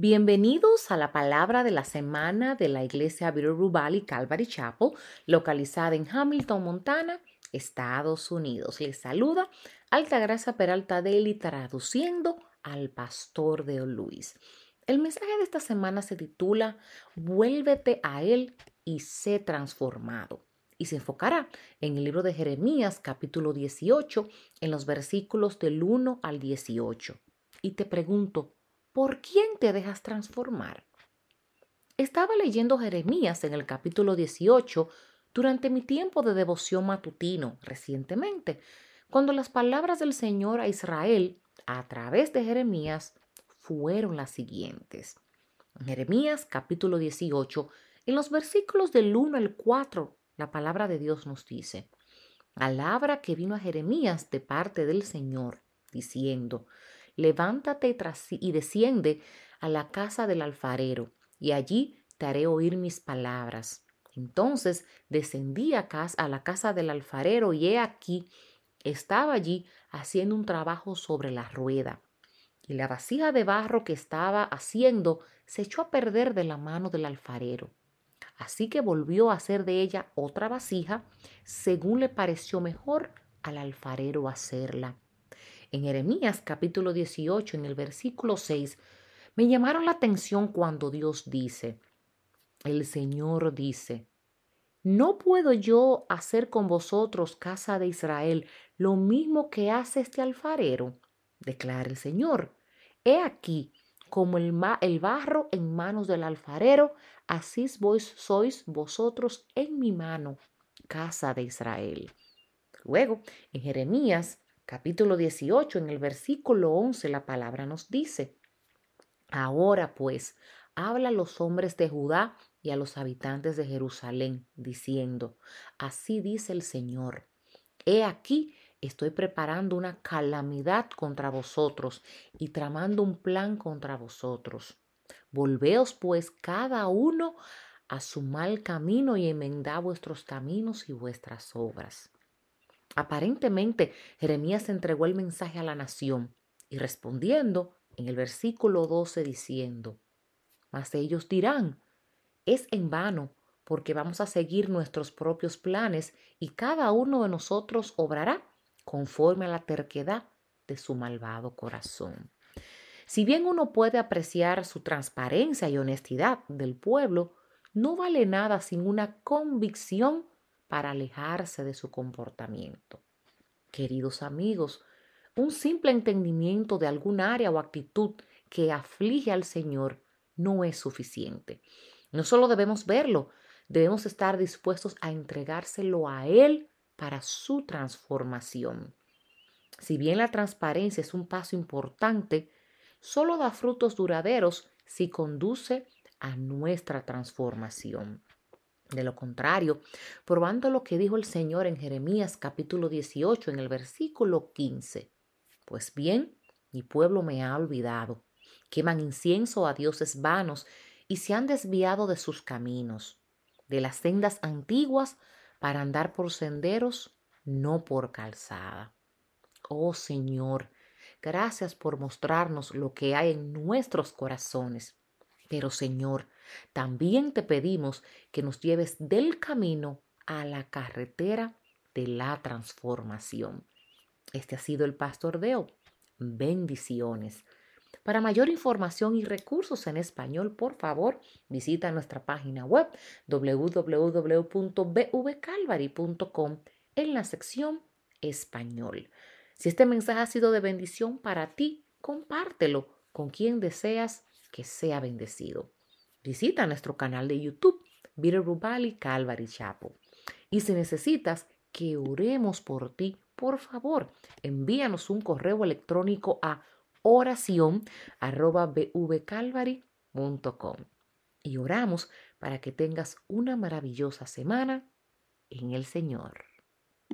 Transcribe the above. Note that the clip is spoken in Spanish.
Bienvenidos a la palabra de la semana de la iglesia Bitterroot Valley Calvary Chapel, localizada en Hamilton, Montana, Estados Unidos. Les saluda Altagracia Peralta Deli traduciendo al pastor de Luis. El mensaje de esta semana se titula Vuélvete a Él y sé transformado. Y se enfocará en el libro de Jeremías capítulo 18, en los versículos del 1 al 18. Y te pregunto, ¿por quién te dejas transformar? Estaba leyendo Jeremías en el capítulo 18 durante mi tiempo de devoción matutino recientemente, cuando las palabras del Señor a Israel a través de Jeremías fueron las siguientes. En Jeremías capítulo 18, en los versículos del 1 al 4, la palabra de Dios nos dice, palabra que vino a Jeremías de parte del Señor, diciendo, levántate y desciende a la casa del alfarero, y allí te haré oír mis palabras. Entonces descendí a, a la casa del alfarero y he aquí, estaba allí haciendo un trabajo sobre la rueda. Y la vasija de barro que estaba haciendo se echó a perder de la mano del alfarero. Así que volvió a hacer de ella otra vasija, según le pareció mejor al alfarero hacerla. En Jeremías capítulo 18, en el versículo 6, me llamaron la atención cuando Dios dice, el Señor dice, ¿no puedo yo hacer con vosotros, casa de Israel, lo mismo que hace este alfarero? declara el Señor. He aquí, como el, el barro en manos del alfarero, así vos sois vosotros en mi mano, casa de Israel. Luego, en Jeremías capítulo 18, en el versículo 11, la palabra nos dice, Ahora pues, habla a los hombres de Judá y a los habitantes de Jerusalén, diciendo, Así dice el Señor, He aquí, estoy preparando una calamidad contra vosotros y tramando un plan contra vosotros. Volveos pues cada uno a su mal camino y enmendad vuestros caminos y vuestras obras. Aparentemente, Jeremías entregó el mensaje a la nación y respondiendo en el versículo 12 diciendo, Mas ellos dirán, es en vano, porque vamos a seguir nuestros propios planes y cada uno de nosotros obrará conforme a la terquedad de su malvado corazón. Si bien uno puede apreciar su transparencia y honestidad del pueblo, no vale nada sin una convicción para alejarse de su comportamiento. Queridos amigos, un simple entendimiento de algún área o actitud que aflige al Señor no es suficiente. No solo debemos verlo, debemos estar dispuestos a entregárselo a Él para su transformación. Si bien la transparencia es un paso importante, solo da frutos duraderos si conduce a nuestra transformación. De lo contrario, probando lo que dijo el Señor en Jeremías capítulo 18 en el versículo 15. Pues bien, mi pueblo me ha olvidado, queman incienso a dioses vanos y se han desviado de sus caminos, de las sendas antiguas para andar por senderos, no por calzada. Oh Señor, gracias por mostrarnos lo que hay en nuestros corazones. Pero Señor, también te pedimos que nos lleves del camino a la carretera de la transformación. Este ha sido el Pastor Deo. Bendiciones. Para mayor información y recursos en español, por favor, visita nuestra página web www.bvcalvary.com en la sección Español. Si este mensaje ha sido de bendición para ti, compártelo con quien deseas que sea bendecido. Visita nuestro canal de YouTube, Bitterroot Valley Calvary Chapel. Y si necesitas que oremos por ti, por favor, envíanos un correo electrónico a oración Y oramos para que tengas una maravillosa semana en el Señor.